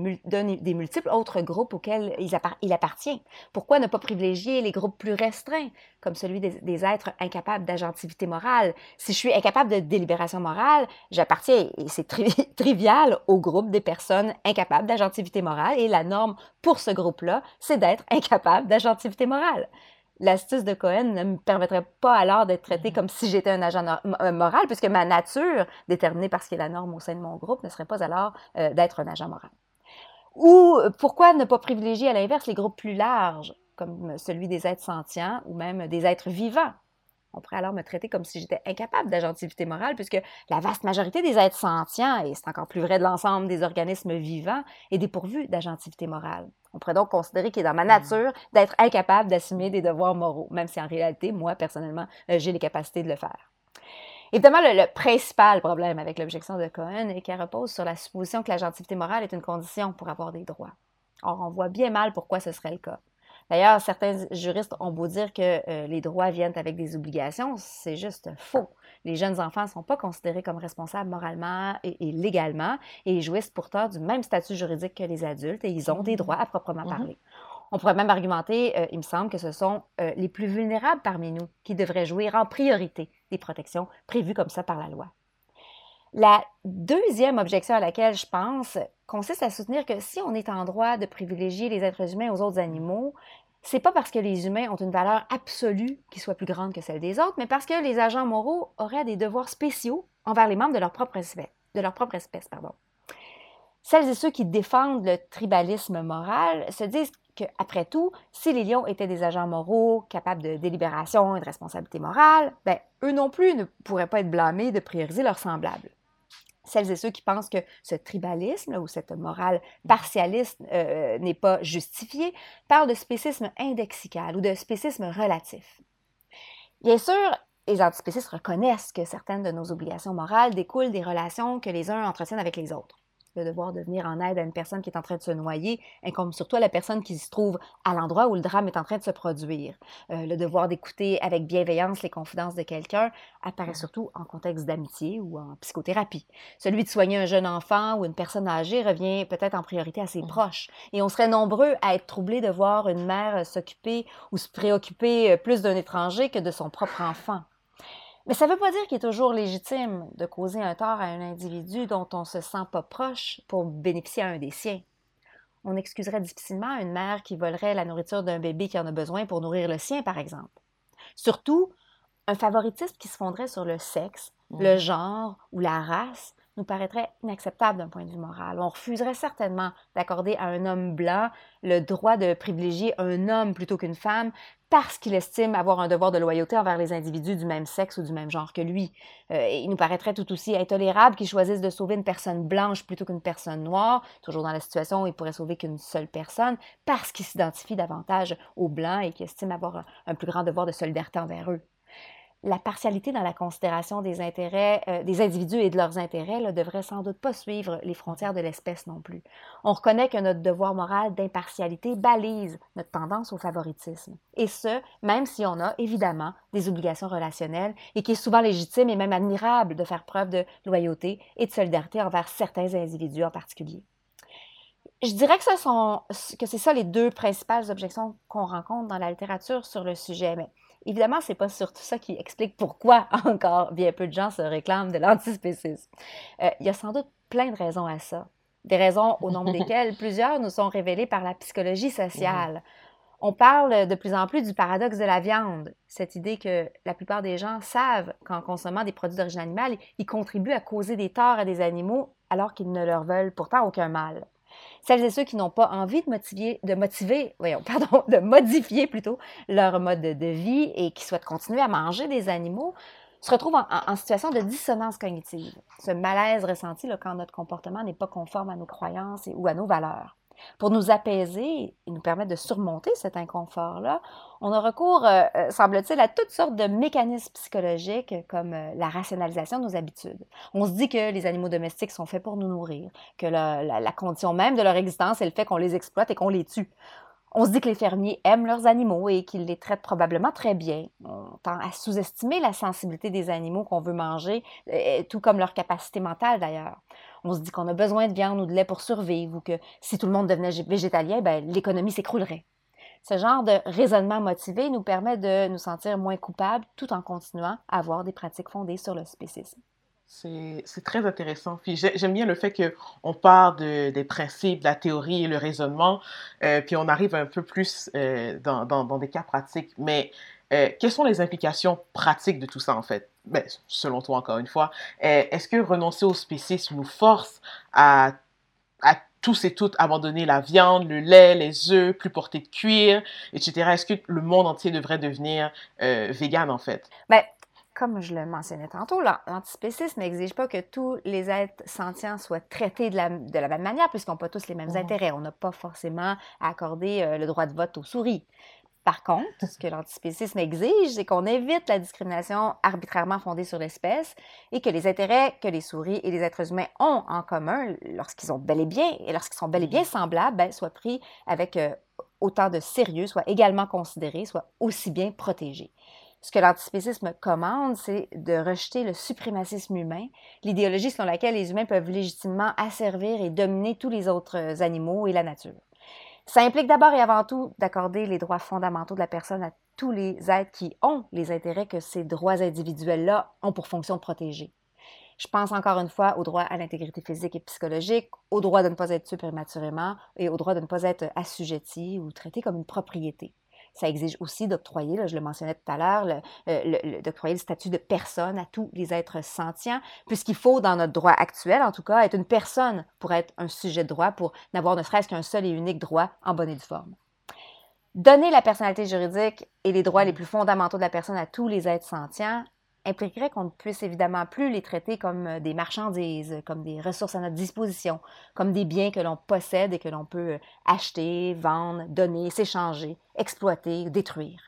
des, multiples autres groupes auxquels il, appartient. Pourquoi ne pas privilégier les groupes plus restreints, comme celui des, êtres incapables d'agentivité morale? Si je suis incapable de délibération morale, j'appartiens, et c'est trivial, au groupe des personnes incapables d'agentivité morale, et la norme pour ce groupe-là, c'est d'être incapable d'agentivité morale l'astuce de Cohen ne me permettrait pas alors d'être traité mm-hmm. comme si j'étais un agent euh, moral, puisque ma nature, déterminée par ce qui est la norme au sein de mon groupe, ne serait pas alors euh, d'être un agent moral. Ou euh, pourquoi ne pas privilégier à l'inverse les groupes plus larges, comme celui des êtres sentients ou même des êtres vivants? On pourrait alors me traiter comme si j'étais incapable d'agentivité morale, puisque la vaste majorité des êtres sentients, et c'est encore plus vrai de l'ensemble des organismes vivants, est dépourvue d'agentivité morale. On pourrait donc considérer qu'il est dans ma hmm. nature d'être incapable d'assumer des devoirs moraux, même si en réalité, moi, personnellement, euh, j'ai les capacités de le faire. Évidemment, le, principal problème avec l'objection de Cohen est qu'elle repose sur la supposition que la gentilité morale est une condition pour avoir des droits. Or, on voit bien mal pourquoi ce serait le cas. D'ailleurs, certains juristes ont beau dire que euh, les droits viennent avec des obligations, c'est juste faux. Les jeunes enfants ne sont pas considérés comme responsables moralement et, légalement et ils jouissent pourtant du même statut juridique que les adultes et ils ont des droits à proprement mmh parler. On pourrait même argumenter, euh, il me semble, que ce sont euh, les plus vulnérables parmi nous qui devraient jouir en priorité des protections prévues comme ça par la loi. La deuxième objection à laquelle je pense consiste à soutenir que si on est en droit de privilégier les êtres humains aux autres animaux, c'est pas parce que les humains ont une valeur absolue qui soit plus grande que celle des autres, mais parce que les agents moraux auraient des devoirs spéciaux envers les membres de leur propre espèce. De leur propre espèce pardon. Celles et ceux qui défendent le tribalisme moral se disent qu'après tout, si les lions étaient des agents moraux, capables de délibération et de responsabilité morale, ben, eux non plus ne pourraient pas être blâmés de prioriser leurs semblables. Celles et ceux qui pensent que ce tribalisme ou cette morale partialiste euh, n'est pas justifié parlent de spécisme indexical ou de spécisme relatif. Bien sûr, les antispécistes reconnaissent que certaines de nos obligations morales découlent des relations que les uns entretiennent avec les autres le devoir de venir en aide à une personne qui est en train de se noyer incombe surtout à la personne qui se trouve à l'endroit où le drame est en train de se produire. Euh, le devoir d'écouter avec bienveillance les confidences de quelqu'un apparaît surtout en contexte d'amitié ou en psychothérapie. Celui de soigner un jeune enfant ou une personne âgée revient peut-être en priorité à ses proches. Et on serait nombreux à être troublés de voir une mère s'occuper ou se préoccuper plus d'un étranger que de son propre enfant. Mais ça ne veut pas dire qu'il est toujours légitime de causer un tort à un individu dont on ne se sent pas proche pour bénéficier à un des siens. On excuserait difficilement une mère qui volerait la nourriture d'un bébé qui en a besoin pour nourrir le sien, par exemple. Surtout, un favoritisme qui se fonderait sur le sexe, le genre ou la race nous paraîtrait inacceptable d'un point de vue moral. On refuserait certainement d'accorder à un homme blanc le droit de privilégier un homme plutôt qu'une femme parce qu'il estime avoir un devoir de loyauté envers les individus du même sexe ou du même genre que lui. Euh, il nous paraîtrait tout aussi intolérable qu'il choisisse de sauver une personne blanche plutôt qu'une personne noire, toujours dans la situation où il pourrait sauver qu'une seule personne, parce qu'il s'identifie davantage aux blancs et qu'il estime avoir un plus grand devoir de solidarité envers eux la partialité dans la considération des intérêts euh, des individus et de leurs intérêts ne devrait sans doute pas suivre les frontières de l'espèce non plus. On reconnaît que notre devoir moral d'impartialité balise notre tendance au favoritisme. Et ce, même si on a évidemment des obligations relationnelles et qu'il est souvent légitime et même admirable de faire preuve de loyauté et de solidarité envers certains individus en particulier. Je dirais que, ce sont, que c'est ça les deux principales objections qu'on rencontre dans la littérature sur le sujet. Évidemment, ce n'est pas surtout ça qui explique pourquoi encore bien peu de gens se réclament de l'antispécisme. Euh, il y a sans doute plein de raisons à ça. Des raisons au nombre desquelles plusieurs nous sont révélées par la psychologie sociale. On parle de plus en plus du paradoxe de la viande, cette idée que la plupart des gens savent qu'en consommant des produits d'origine animale, ils contribuent à causer des torts à des animaux alors qu'ils ne leur veulent pourtant aucun mal. Celles et ceux qui n'ont pas envie de motiver, modifier plutôt leur mode de vie et qui souhaitent continuer à manger des animaux se retrouvent en, situation de dissonance cognitive, ce malaise ressenti quand notre comportement n'est pas conforme à nos croyances ou à nos valeurs. Pour nous apaiser et nous permettre de surmonter cet inconfort-là, on a recours, euh, euh, semble-t-il, à toutes sortes de mécanismes psychologiques comme euh, la rationalisation de nos habitudes. On se dit que les animaux domestiques sont faits pour nous nourrir, que la condition même de leur existence est le fait qu'on les exploite et qu'on les tue. On se dit que les fermiers aiment leurs animaux et qu'ils les traitent probablement très bien. On tend à sous-estimer la sensibilité des animaux qu'on veut manger, euh, tout comme leur capacité mentale d'ailleurs. On se dit qu'on a besoin de viande ou de lait pour survivre ou que si tout le monde devenait végétalien, ben, l'économie s'écroulerait. Ce genre de raisonnement motivé nous permet de nous sentir moins coupables tout en continuant à avoir des pratiques fondées sur le spécisme. C'est très intéressant. Puis j'aime bien le fait qu'on part de, des principes, de la théorie et le raisonnement, euh, puis on arrive un peu plus euh, dans, dans, des cas pratiques. Mais euh, quelles sont les implications pratiques de tout ça, en fait? Ben, selon toi, encore une fois, est-ce que renoncer au spécisme nous force à, à tous et toutes abandonner la viande, le lait, les œufs, plus porter de cuir, etc. Est-ce que le monde entier devrait devenir vegan, en fait? Ben, comme je le mentionnais tantôt, l'antispécisme n'exige pas que tous les êtres sentients soient traités de la, de la même manière, puisqu'ils n'ont pas tous les mêmes mmh. intérêts. On n'a pas forcément à accorder euh, le droit de vote aux souris. Par contre, ce que l'antispécisme exige, c'est qu'on évite la discrimination arbitrairement fondée sur l'espèce et que les intérêts que les souris et les êtres humains ont en commun, lorsqu'ils ont bel et bien et lorsqu'ils sont bel et bien mmh. semblables, ben, soient pris avec euh, autant de sérieux, soient également considérés, soient aussi bien protégés. Ce que l'antispécisme commande, c'est de rejeter le suprémacisme humain, l'idéologie selon laquelle les humains peuvent légitimement asservir et dominer tous les autres animaux et la nature. Ça implique d'abord et avant tout d'accorder les droits fondamentaux de la personne à tous les êtres qui ont les intérêts que ces droits individuels-là ont pour fonction de protéger. Je pense encore une fois au droit à l'intégrité physique et psychologique, au droit de ne pas être tué prématurément et au droit de ne pas être assujetti ou traité comme une propriété. Ça exige aussi d'octroyer, je le mentionnais tout à l'heure, euh, d'octroyer le statut de personne à tous les êtres sentients, puisqu'il faut, dans notre droit actuel en tout cas, être une personne pour être un sujet de droit, pour n'avoir ne serait-ce qu'un seul et unique droit en bonne et due forme. Donner la personnalité juridique et les droits les plus fondamentaux de la personne à tous les êtres sentients impliquerait qu'on ne puisse évidemment plus les traiter comme euh, des marchandises, comme des ressources à notre disposition, comme des biens que l'on possède et que l'on peut euh, acheter, vendre, donner, s'échanger, exploiter, détruire.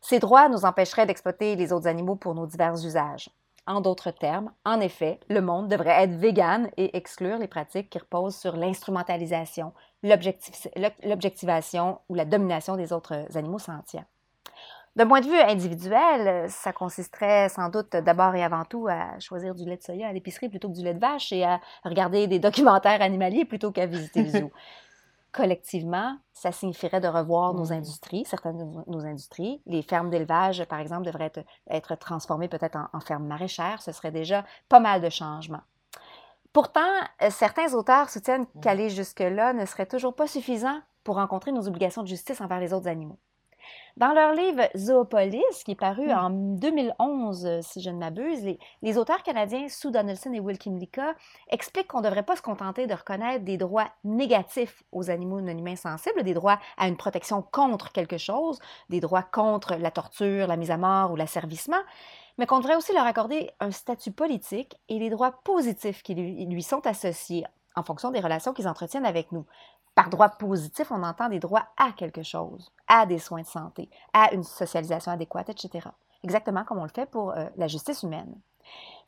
Ces droits nous empêcheraient d'exploiter les autres animaux pour nos divers usages. En d'autres termes, en effet, le monde devrait être vegan et exclure les pratiques qui reposent sur l'instrumentalisation, l'objectivation ou la domination des autres animaux sentients. D'un point de vue individuel, ça consisterait sans doute d'abord et avant tout à choisir du lait de soya à l'épicerie plutôt que du lait de vache et à regarder des documentaires animaliers plutôt qu'à visiter le zoo. Collectivement, ça signifierait de revoir nos mmh. industries, certaines de nos industries. Les fermes d'élevage, par exemple, devraient être, transformées peut-être en, en fermes maraîchères. Ce serait déjà pas mal de changements. Pourtant, euh, certains auteurs soutiennent mmh. qu'aller jusque-là ne serait toujours pas suffisant pour rencontrer nos obligations de justice envers les autres animaux. Dans leur livre Zoopolis, qui est paru hmm. en 2011, euh, si je ne m'abuse, les, auteurs canadiens Sue Donaldson et Will Kimlicka expliquent qu'on ne devrait pas se contenter de reconnaître des droits négatifs aux animaux non humains sensibles, des droits à une protection contre quelque chose, des droits contre la torture, la mise à mort ou l'asservissement, mais qu'on devrait aussi leur accorder un statut politique et les droits positifs qui lui sont associés en fonction des relations qu'ils entretiennent avec nous. Par droit positif, on entend des droits à quelque chose, à des soins de santé, à une socialisation adéquate, etc. Exactement comme on le fait pour euh, la justice humaine.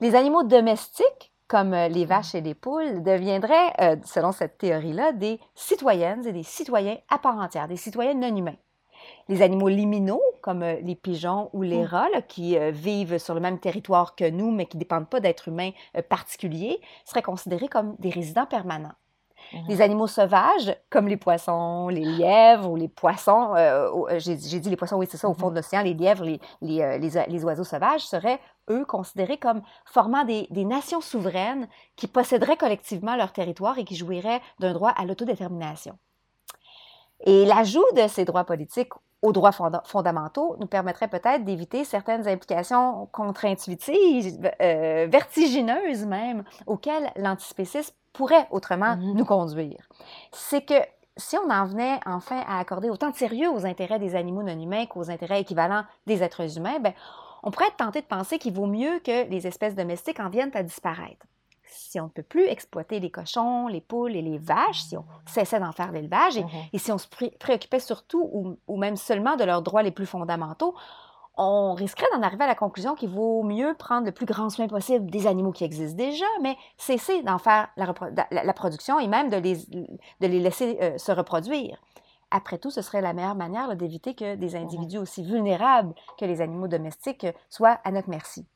Les animaux domestiques, comme euh, les vaches et les poules, deviendraient, euh, selon cette théorie-là, des citoyennes et des citoyens à part entière, des citoyens non humains. Les animaux liminaux, comme les pigeons ou les mm. rats, qui vivent sur le même territoire que nous, mais qui ne dépendent pas d'êtres humains particuliers, seraient considérés comme des résidents permanents. Les mhm. animaux sauvages, comme les poissons, les lièvres ou les poissons, euh, euh, j'ai dit les poissons, oui, c'est ça, au fond de mhm. l'océan, les lièvres, les, euh, les, oiseaux sauvages seraient, eux, considérés comme formant des, des, nations souveraines qui posséderaient collectivement leur territoire et qui jouiraient d'un droit à l'autodétermination. Et l'ajout de ces droits politiques aux droits fondamentaux nous permettrait peut-être d'éviter certaines implications contre-intuitives, vertigineuses même, auxquelles l'antispécisme pourrait autrement mmh nous conduire. C'est que si on en venait enfin à accorder autant de sérieux aux intérêts des animaux non humains qu'aux intérêts équivalents des êtres humains, ben, on pourrait être tenté de penser qu'il vaut mieux que les espèces domestiques en viennent à disparaître. Si on ne peut plus exploiter les cochons, les poules et les vaches, si on cessait d'en faire l'élevage et, mmh si on se préoccupait surtout ou, ou même seulement de leurs droits les plus fondamentaux, on risquerait d'en arriver à la conclusion qu'il vaut mieux prendre le plus grand soin possible des animaux qui existent déjà, mais cesser d'en faire la, production et même de les, de les laisser euh, se reproduire. Après tout, ce serait la meilleure manière d'éviter que des mmh individus aussi vulnérables que les animaux domestiques soient à notre merci.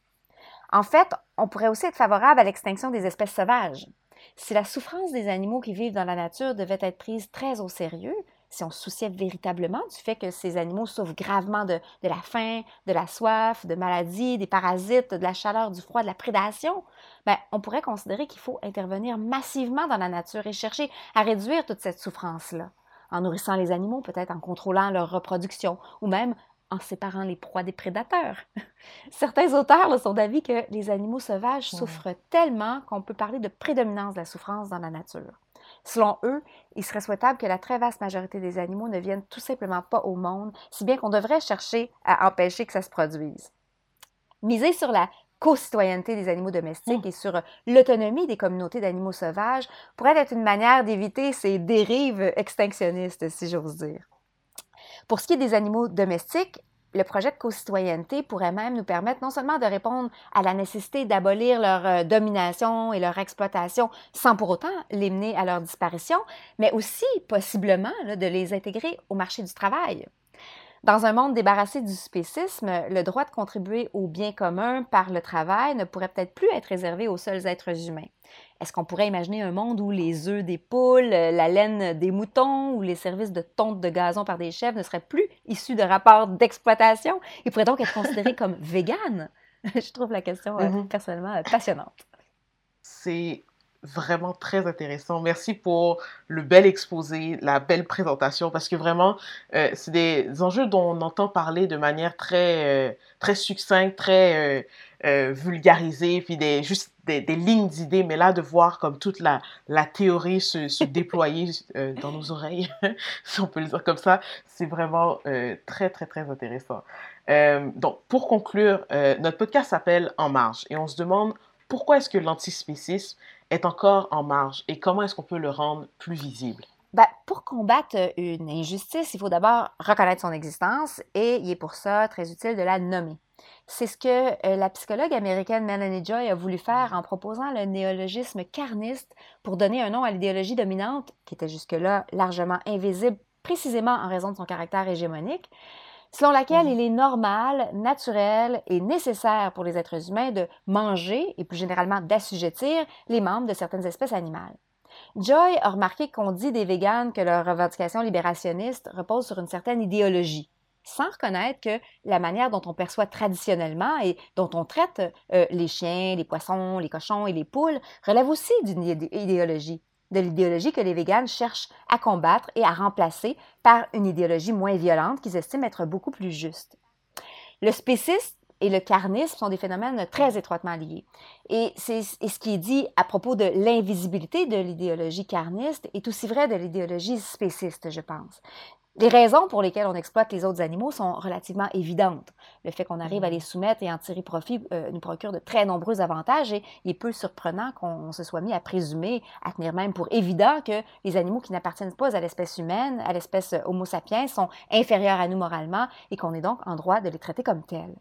En fait, on pourrait aussi être favorable à l'extinction des espèces sauvages. Si la souffrance des animaux qui vivent dans la nature devait être prise très au sérieux, si on se souciait véritablement du fait que ces animaux souffrent gravement de, la faim, de la soif, de maladies, des parasites, de la chaleur, du froid, de la prédation, ben, on pourrait considérer qu'il faut intervenir massivement dans la nature et chercher à réduire toute cette souffrance-là, en nourrissant les animaux, peut-être en contrôlant leur reproduction, ou même en séparant les proies des prédateurs. Certains auteurs sont d'avis que les animaux sauvages souffrent tellement qu'on peut parler de prédominance de la souffrance dans la nature. Selon eux, il serait souhaitable que la très vaste majorité des animaux ne viennent tout simplement pas au monde, si bien qu'on devrait chercher à empêcher que ça se produise. Miser sur la co-citoyenneté des animaux domestiques mmh. et sur l'autonomie des communautés d'animaux sauvages pourrait être une manière d'éviter ces dérives extinctionnistes, si j'ose dire. Pour ce qui est des animaux domestiques, le projet de co-citoyenneté pourrait même nous permettre non seulement de répondre à la nécessité d'abolir leur euh, domination et leur exploitation sans pour autant les mener à leur disparition, mais aussi possiblement de les intégrer au marché du travail. Dans un monde débarrassé du spécisme, le droit de contribuer au bien commun par le travail ne pourrait peut-être plus être réservé aux seuls êtres humains. Est-ce qu'on pourrait imaginer un monde où les œufs des poules, la laine des moutons ou les services de tonte de gazon par des chèvres ne seraient plus issus de rapports d'exploitation? Et pourraient donc être considérés comme véganes? Je trouve la question euh, mm-hmm. personnellement euh, passionnante. C'est vraiment très intéressant. Merci pour le bel exposé, la belle présentation, parce que vraiment, euh, c'est des enjeux dont on entend parler de manière très, euh, très succincte, très euh, vulgarisée, puis des, juste des, des lignes d'idées, mais là, de voir comme toute la, la théorie se, se déployer dans nos oreilles, si on peut le dire comme ça, c'est vraiment très, très, très intéressant. donc, pour conclure, notre podcast s'appelle En marge et on se demande pourquoi est-ce que l'antispécisme est encore en marge et comment est-ce qu'on peut le rendre plus visible? Ben, pour combattre une injustice, il faut d'abord reconnaître son existence et il est pour ça très utile de la nommer. C'est ce que euh, la psychologue américaine Melanie Joy a voulu faire en proposant le néologisme carniste pour donner un nom à l'idéologie dominante, qui était jusque-là largement invisible précisément en raison de son caractère hégémonique, selon laquelle il est normal, naturel et nécessaire pour les êtres humains de manger et plus généralement d'assujettir les membres de certaines espèces animales. Joy a remarqué qu'on dit des véganes que leur revendication libérationniste repose sur une certaine idéologie, sans reconnaître que la manière dont on perçoit traditionnellement et dont on traite euh, les chiens, les poissons, les cochons et les poules relève aussi d'une idéologie de l'idéologie que les véganes cherchent à combattre et à remplacer par une idéologie moins violente qu'ils estiment être beaucoup plus juste. Le spécisme et le carnisme sont des phénomènes très étroitement liés. Et, c'est, ce qui est dit à propos de l'invisibilité de l'idéologie carniste est aussi vrai de l'idéologie spéciste, je pense. Les raisons pour lesquelles on exploite les autres animaux sont relativement évidentes. Le fait qu'on arrive à les soumettre et en tirer profit euh, nous procure de très nombreux avantages et il est peu surprenant qu'on se soit mis à présumer, à tenir même pour évident que les animaux qui n'appartiennent pas à l'espèce humaine, à l'espèce Homo sapiens, sont inférieurs à nous moralement et qu'on est donc en droit de les traiter comme tels.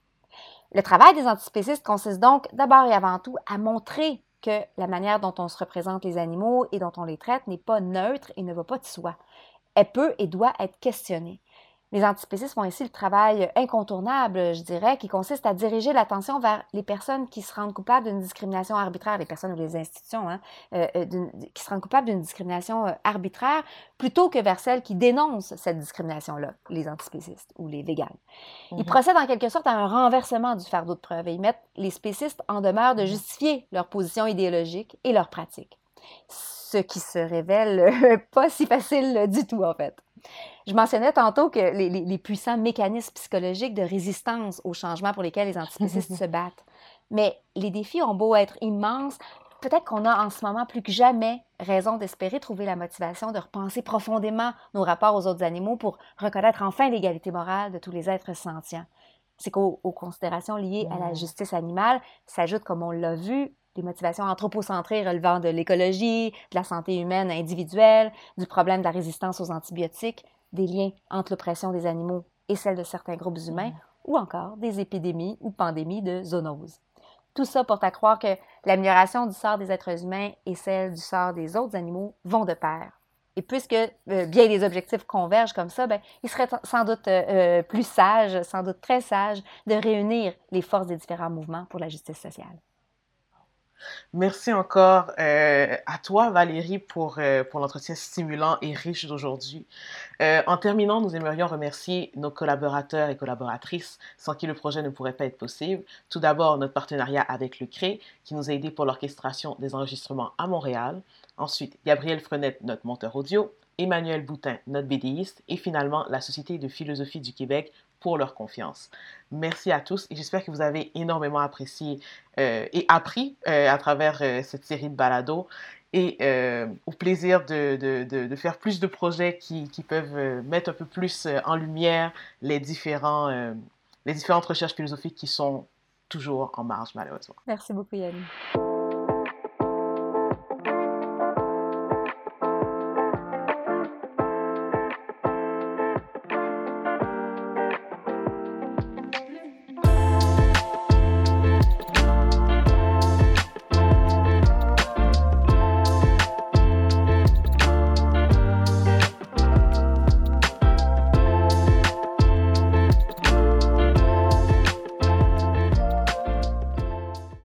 Le travail des antispécistes consiste donc d'abord et avant tout à montrer que la manière dont on se représente les animaux et dont on les traite n'est pas neutre et ne va pas de soi elle peut et doit être questionnée. Les antispécistes font ici le travail incontournable, je dirais, qui consiste à diriger l'attention vers les personnes qui se rendent coupables d'une discrimination arbitraire, les personnes ou les institutions hein, euh, euh, qui se rendent coupables d'une discrimination euh, arbitraire, plutôt que vers celles qui dénoncent cette discrimination-là, les antispécistes ou les véganes. Ils mhm. procèdent en quelque sorte à un renversement du fardeau de preuve et ils mettent les spécistes en demeure de mhm. justifier leur position idéologique et leur pratique ce qui se révèle pas si facile du tout, en fait. Je mentionnais tantôt que les, puissants mécanismes psychologiques de résistance au changement pour lesquels les antispécistes se battent. Mais les défis ont beau être immenses, peut-être qu'on a en ce moment plus que jamais raison d'espérer trouver la motivation de repenser profondément nos rapports aux autres animaux pour reconnaître enfin l'égalité morale de tous les êtres sentients. C'est qu'aux considérations liées à la justice animale s'ajoutent, comme on l'a vu, des motivations anthropocentrées relevant de l'écologie, de la santé humaine individuelle, du problème de la résistance aux antibiotiques, des liens entre l'oppression des animaux et celle de certains groupes humains, mm. ou encore des épidémies ou pandémies de zoonoses. Tout ça porte à croire que l'amélioration du sort des êtres humains et celle du sort des autres animaux vont de pair. Et puisque euh, bien des objectifs convergent comme ça, ben, il serait sans doute euh, euh, plus sage, sans doute très sage, de réunir les forces des différents mouvements pour la justice sociale. Merci encore euh, à toi, Valérie, pour, euh, pour l'entretien stimulant et riche d'aujourd'hui. Euh, en terminant, nous aimerions remercier nos collaborateurs et collaboratrices sans qui le projet ne pourrait pas être possible. Tout d'abord, notre partenariat avec le CRE, qui nous a aidés pour l'orchestration des enregistrements à Montréal. Ensuite, Gabriel Frenette, notre monteur audio. Emmanuel Boutin, notre BDiste, et finalement la Société de philosophie du Québec pour leur confiance. Merci à tous et j'espère que vous avez énormément apprécié euh, et appris euh, à travers euh, cette série de balados et au plaisir de, faire plus de projets qui, peuvent mettre un peu plus en lumière les, différents, les différentes recherches philosophiques qui sont toujours en marge malheureusement. Merci beaucoup Yann.